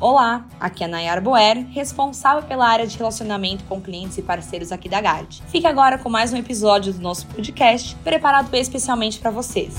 Olá, aqui é a Nayara Boer, responsável pela área de relacionamento com clientes e parceiros aqui da Gard. Fique agora com mais um episódio do nosso podcast, preparado especialmente para vocês.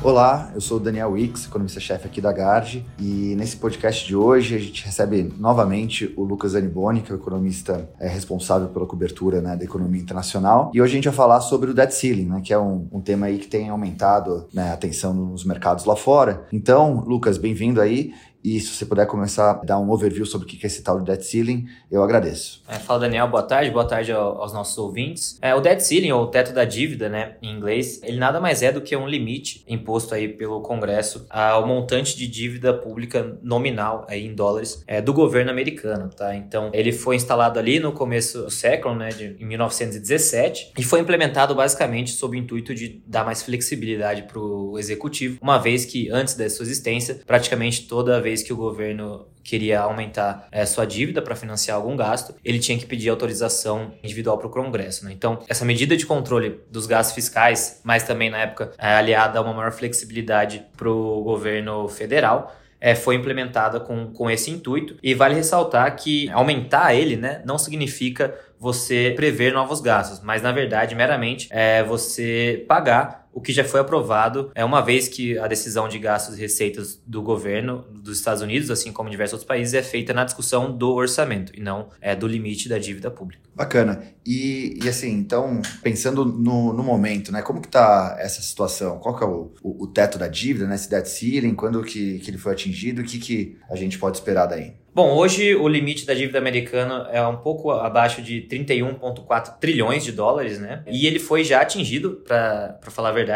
Olá, eu sou o Daniel Wicks, economista-chefe aqui da Garde, e nesse podcast de hoje a gente recebe novamente o Lucas Aniboni, que é o economista é, responsável pela cobertura né, da economia internacional, e hoje a gente vai falar sobre o debt ceiling, né, que é um, um tema aí que tem aumentado né, a atenção nos mercados lá fora. Então, Lucas, bem-vindo aí, e se você puder começar a dar um overview sobre o que é esse tal de debt ceiling, eu agradeço. É, fala Daniel, boa tarde, boa tarde aos nossos ouvintes. É, o debt ceiling, ou teto da dívida, né, em inglês, ele nada mais é do que um limite imposto aí pelo Congresso ao montante de dívida pública nominal aí em dólares é, do governo americano, tá? Então, ele foi instalado ali no começo do século, né, de, em 1917, e foi implementado basicamente sob o intuito de dar mais flexibilidade para o executivo, uma vez que antes da sua existência, praticamente toda vez que o governo queria aumentar é, sua dívida para financiar algum gasto, ele tinha que pedir autorização individual para o Congresso. Né? Então, essa medida de controle dos gastos fiscais, mas também na época é, aliada a uma maior flexibilidade para o governo federal, é, foi implementada com, com esse intuito. E vale ressaltar que aumentar ele né, não significa você prever novos gastos, mas na verdade, meramente, é você pagar o que já foi aprovado, é uma vez que a decisão de gastos e receitas do governo dos Estados Unidos, assim como em diversos outros países, é feita na discussão do orçamento e não é do limite da dívida pública. Bacana. E, e assim, então, pensando no, no momento, né, como que está essa situação? Qual que é o, o, o, teto da dívida, né, esse debt ceiling, quando que, que ele foi atingido, o que, que a gente pode esperar daí? Bom, hoje o limite da dívida americana é um pouco abaixo de 31,4 trilhões de dólares, né? E ele foi já atingido, para falar a verdade,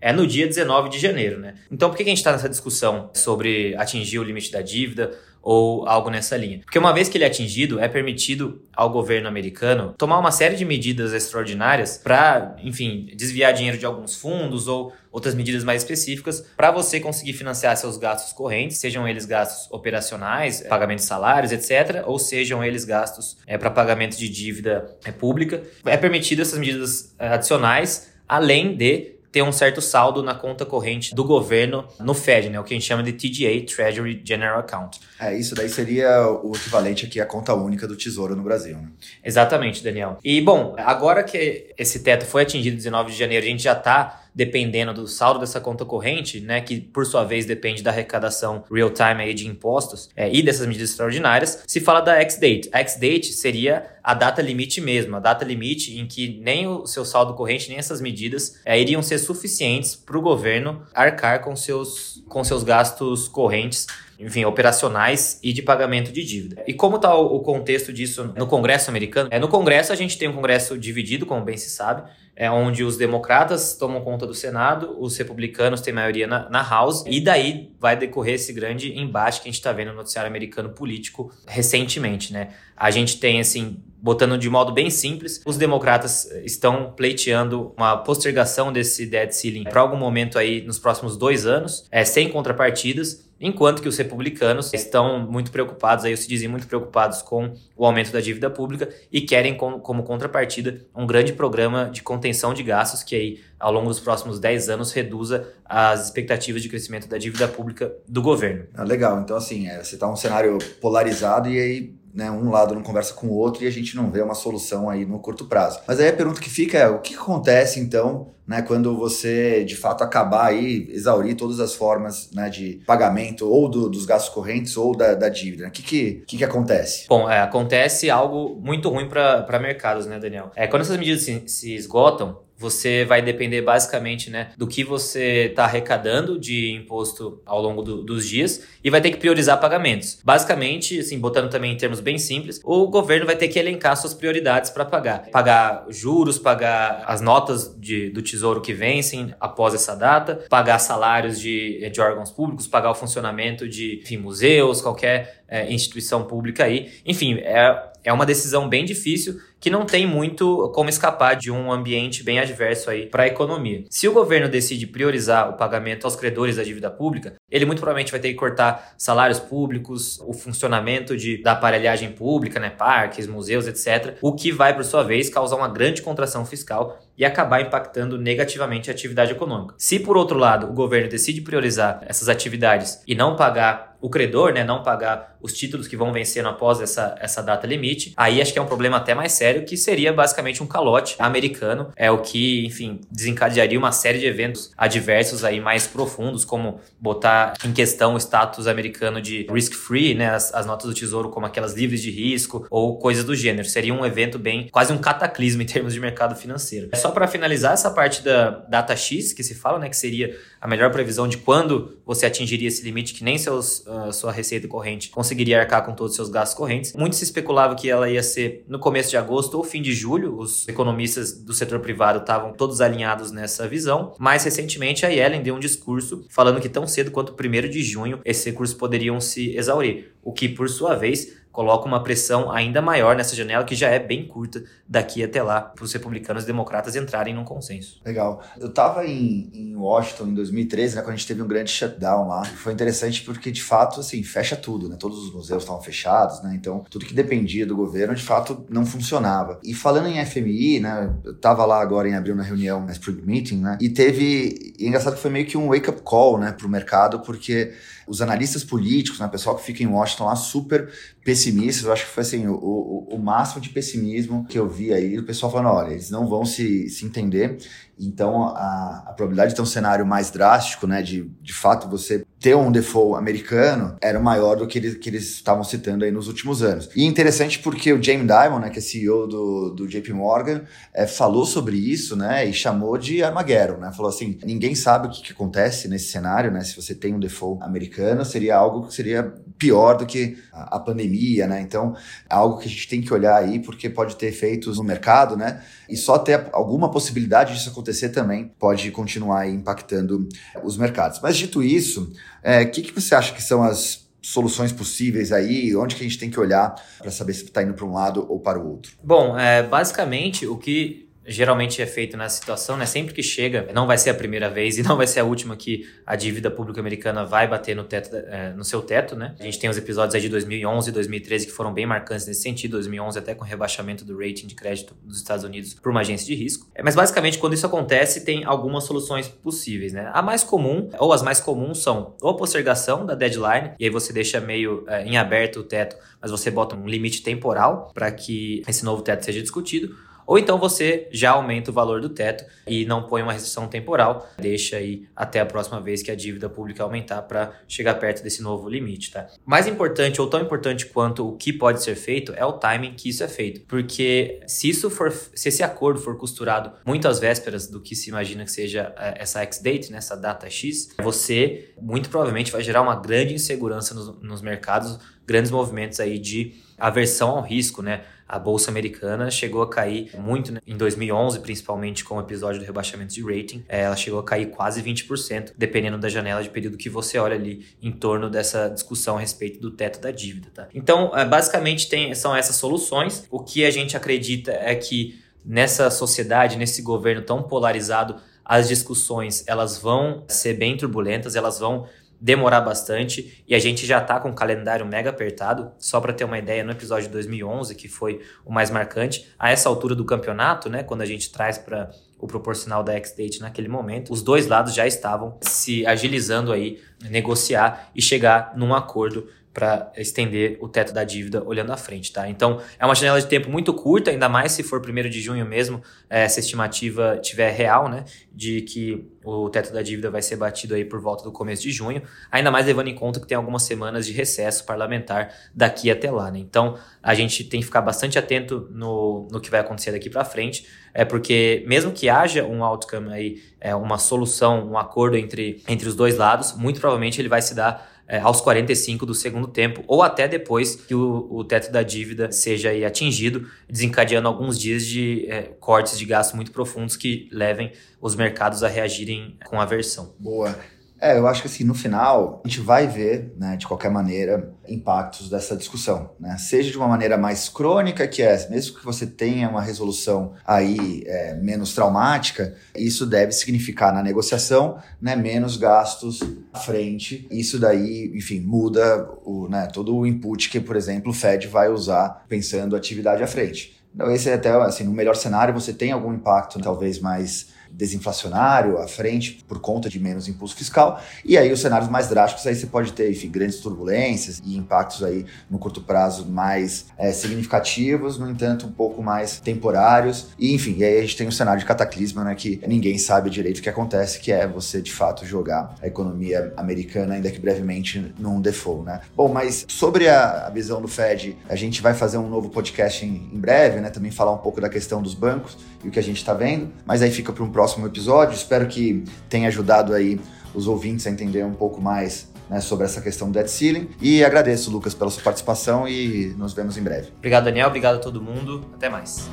é no dia 19 de janeiro, né? Então, por que a gente está nessa discussão sobre atingir o limite da dívida? ou algo nessa linha. Porque uma vez que ele é atingido, é permitido ao governo americano tomar uma série de medidas extraordinárias para, enfim, desviar dinheiro de alguns fundos ou outras medidas mais específicas para você conseguir financiar seus gastos correntes, sejam eles gastos operacionais, pagamento de salários, etc., ou sejam eles gastos é, para pagamento de dívida é, pública. É permitido essas medidas é, adicionais, além de ter um certo saldo na conta corrente do governo no Fed, né? O que a gente chama de TGA, Treasury General Account. É, isso daí seria o equivalente aqui à conta única do Tesouro no Brasil, né? Exatamente, Daniel. E, bom, agora que esse teto foi atingido 19 de janeiro, a gente já está dependendo do saldo dessa conta corrente, né, que por sua vez depende da arrecadação real-time aí de impostos é, e dessas medidas extraordinárias, se fala da X-date. A X-date seria a data limite mesmo, a data limite em que nem o seu saldo corrente, nem essas medidas é, iriam ser suficientes para o governo arcar com seus, com seus gastos correntes enfim, operacionais e de pagamento de dívida. E como está o, contexto disso no Congresso americano? É, no Congresso a gente tem um Congresso dividido, como bem se sabe, é onde os democratas tomam conta do Senado, os republicanos têm maioria na, na House, e daí vai decorrer esse grande embate que a gente está vendo no noticiário americano político recentemente, né? A gente tem, assim, botando de modo bem simples, os democratas estão pleiteando uma postergação desse debt ceiling para algum momento aí nos próximos dois anos, é, sem contrapartidas, enquanto que os republicanos estão muito preocupados, aí se dizem muito preocupados com o aumento da dívida pública e querem como, como contrapartida um grande programa de contenção de gastos que aí ao longo dos próximos 10 anos reduza as expectativas de crescimento da dívida pública do governo. Ah, legal, então assim, é, você está um cenário polarizado e aí né, um lado não conversa com o outro e a gente não vê uma solução aí no curto prazo. Mas aí a pergunta que fica é, o que acontece então, né, quando você de fato acabar aí, exaurir todas as formas né, de pagamento ou do, dos gastos correntes ou da, da dívida? O que que, que, que acontece? Bom, é, acontece algo muito ruim para mercados, né, Daniel? É, quando essas medidas se, se esgotam, você vai depender basicamente né, do que você está arrecadando de imposto ao longo do, dos dias e vai ter que priorizar pagamentos. Basicamente, assim, botando também em termos bem simples, o governo vai ter que elencar suas prioridades para pagar. Pagar juros, pagar as notas de, do tesouro que vencem após essa data, pagar salários de, de órgãos públicos, pagar o funcionamento de enfim, museus, qualquer é, instituição pública aí. Enfim, é é uma decisão bem difícil que não tem muito como escapar de um ambiente bem adverso aí para a economia. Se o governo decide priorizar o pagamento aos credores da dívida pública, ele muito provavelmente vai ter que cortar salários públicos, o funcionamento de, da aparelhagem pública, né, parques, museus, etc., o que vai, por sua vez, causar uma grande contração fiscal e acabar impactando negativamente a atividade econômica. Se, por outro lado, o governo decide priorizar essas atividades e não pagar o credor, né, não pagar os títulos que vão vencendo após essa, essa data limite, aí acho que é um problema até mais sério, que seria basicamente um calote americano, é o que, enfim, desencadearia uma série de eventos adversos aí mais profundos, como botar em questão o status americano de risk-free, né, as, as notas do tesouro como aquelas livres de risco ou coisas do gênero. Seria um evento bem, quase um cataclismo em termos de mercado financeiro. É só para finalizar essa parte da data X que se fala, né, que seria a melhor previsão de quando você atingiria esse limite que nem seus, uh, sua receita corrente conseguiria arcar com todos os seus gastos correntes. Muito se especulava que ela ia ser no começo de agosto ou fim de julho. Os economistas do setor privado estavam todos alinhados nessa visão. Mais recentemente, a Yellen deu um discurso falando que tão cedo quanto 1 de junho esses recursos poderiam se exaurir, o que, por sua vez, coloca uma pressão ainda maior nessa janela que já é bem curta daqui até lá para os republicanos e democratas entrarem num consenso. Legal. Eu estava em, em, Washington em 2013, né, quando a gente teve um grande shutdown lá. Foi interessante porque de fato assim fecha tudo, né? Todos os museus estavam fechados, né? Então tudo que dependia do governo de fato não funcionava. E falando em FMI, né? Eu estava lá agora em abril na reunião na Spring Meeting, né? E teve, e é engraçado que foi meio que um wake up call, né, para o mercado, porque os analistas políticos, né, o pessoal que fica em Washington lá, super pessimistas. Eu acho que foi assim, o, o, o máximo de pessimismo que eu vi aí, o pessoal falando, olha, eles não vão se, se entender. Então, a, a probabilidade de ter um cenário mais drástico, né, de, de fato você ter um default americano, era maior do que eles, que eles estavam citando aí nos últimos anos. E interessante porque o James Dimon, né, que é CEO do, do JP Morgan, é, falou sobre isso, né, e chamou de Armageddon, né, falou assim, ninguém sabe o que, que acontece nesse cenário, né, se você tem um default americano, seria algo que seria pior do que a, a pandemia, né, então é algo que a gente tem que olhar aí, porque pode ter efeitos no mercado, né, e só ter alguma possibilidade disso acontecer também pode continuar impactando os mercados. Mas dito isso, o é, que, que você acha que são as soluções possíveis aí? Onde que a gente tem que olhar para saber se está indo para um lado ou para o outro? Bom, é, basicamente o que geralmente é feito nessa situação, né? Sempre que chega, não vai ser a primeira vez e não vai ser a última que a dívida pública americana vai bater no, teto, é, no seu teto, né? A gente tem os episódios aí de 2011 e 2013 que foram bem marcantes nesse sentido. 2011 até com o rebaixamento do rating de crédito dos Estados Unidos por uma agência de risco. É, mas basicamente, quando isso acontece, tem algumas soluções possíveis, né? A mais comum, ou as mais comuns, são ou a postergação da deadline, e aí você deixa meio é, em aberto o teto, mas você bota um limite temporal para que esse novo teto seja discutido ou então você já aumenta o valor do teto e não põe uma restrição temporal, deixa aí até a próxima vez que a dívida pública aumentar para chegar perto desse novo limite, tá? Mais importante ou tão importante quanto o que pode ser feito é o timing que isso é feito, porque se isso for, se esse acordo for costurado muito às vésperas do que se imagina que seja é, essa X-date, né, essa data X, você muito provavelmente vai gerar uma grande insegurança nos, nos mercados, grandes movimentos aí de aversão ao risco, né? a bolsa americana chegou a cair muito né? em 2011, principalmente com o episódio do rebaixamento de rating. É, ela chegou a cair quase 20%, dependendo da janela de período que você olha ali em torno dessa discussão a respeito do teto da dívida. Tá? Então, é, basicamente, tem, são essas soluções. O que a gente acredita é que nessa sociedade, nesse governo tão polarizado, as discussões elas vão ser bem turbulentas, elas vão demorar bastante e a gente já tá com um calendário mega apertado. Só para ter uma ideia, no episódio de 2011, que foi o mais marcante, a essa altura do campeonato, né, quando a gente traz para o proporcional da X-Date naquele momento, os dois lados já estavam se agilizando aí, negociar e chegar num acordo para estender o teto da dívida olhando à frente, tá? Então, é uma janela de tempo muito curta, ainda mais se for primeiro de junho mesmo, é, essa estimativa tiver real, né? De que o teto da dívida vai ser batido aí por volta do começo de junho, ainda mais levando em conta que tem algumas semanas de recesso parlamentar daqui até lá, né? Então, a gente tem que ficar bastante atento no, no que vai acontecer daqui para frente, é porque mesmo que haja um outcome aí, é, uma solução, um acordo entre, entre os dois lados, muito provavelmente ele vai se dar é, aos 45 do segundo tempo, ou até depois que o, o teto da dívida seja atingido, desencadeando alguns dias de é, cortes de gasto muito profundos que levem os mercados a reagirem com aversão. Boa. É, eu acho que assim, no final, a gente vai ver, né, de qualquer maneira, impactos dessa discussão, né? Seja de uma maneira mais crônica, que é, mesmo que você tenha uma resolução aí é, menos traumática, isso deve significar na negociação, né, menos gastos à frente. Isso daí, enfim, muda o, né, todo o input que, por exemplo, o Fed vai usar pensando atividade à frente. Então, esse é até, assim, no melhor cenário, você tem algum impacto talvez mais desinflacionário à frente por conta de menos impulso fiscal. E aí os cenários mais drásticos aí você pode ter, enfim, grandes turbulências e impactos aí no curto prazo mais é, significativos, no entanto um pouco mais temporários. E enfim, e aí a gente tem um cenário de cataclisma, né, que ninguém sabe direito o que acontece, que é você de fato jogar a economia americana ainda que brevemente num default, né? Bom, mas sobre a, visão do Fed, a gente vai fazer um novo podcast em, em breve, né? Também falar um pouco da questão dos bancos e o que a gente está vendo, mas aí fica para um próximo episódio. Espero que tenha ajudado aí os ouvintes a entender um pouco mais né, sobre essa questão do debt ceiling. E agradeço, Lucas, pela sua participação e nos vemos em breve. Obrigado, Daniel. Obrigado a todo mundo. Até mais.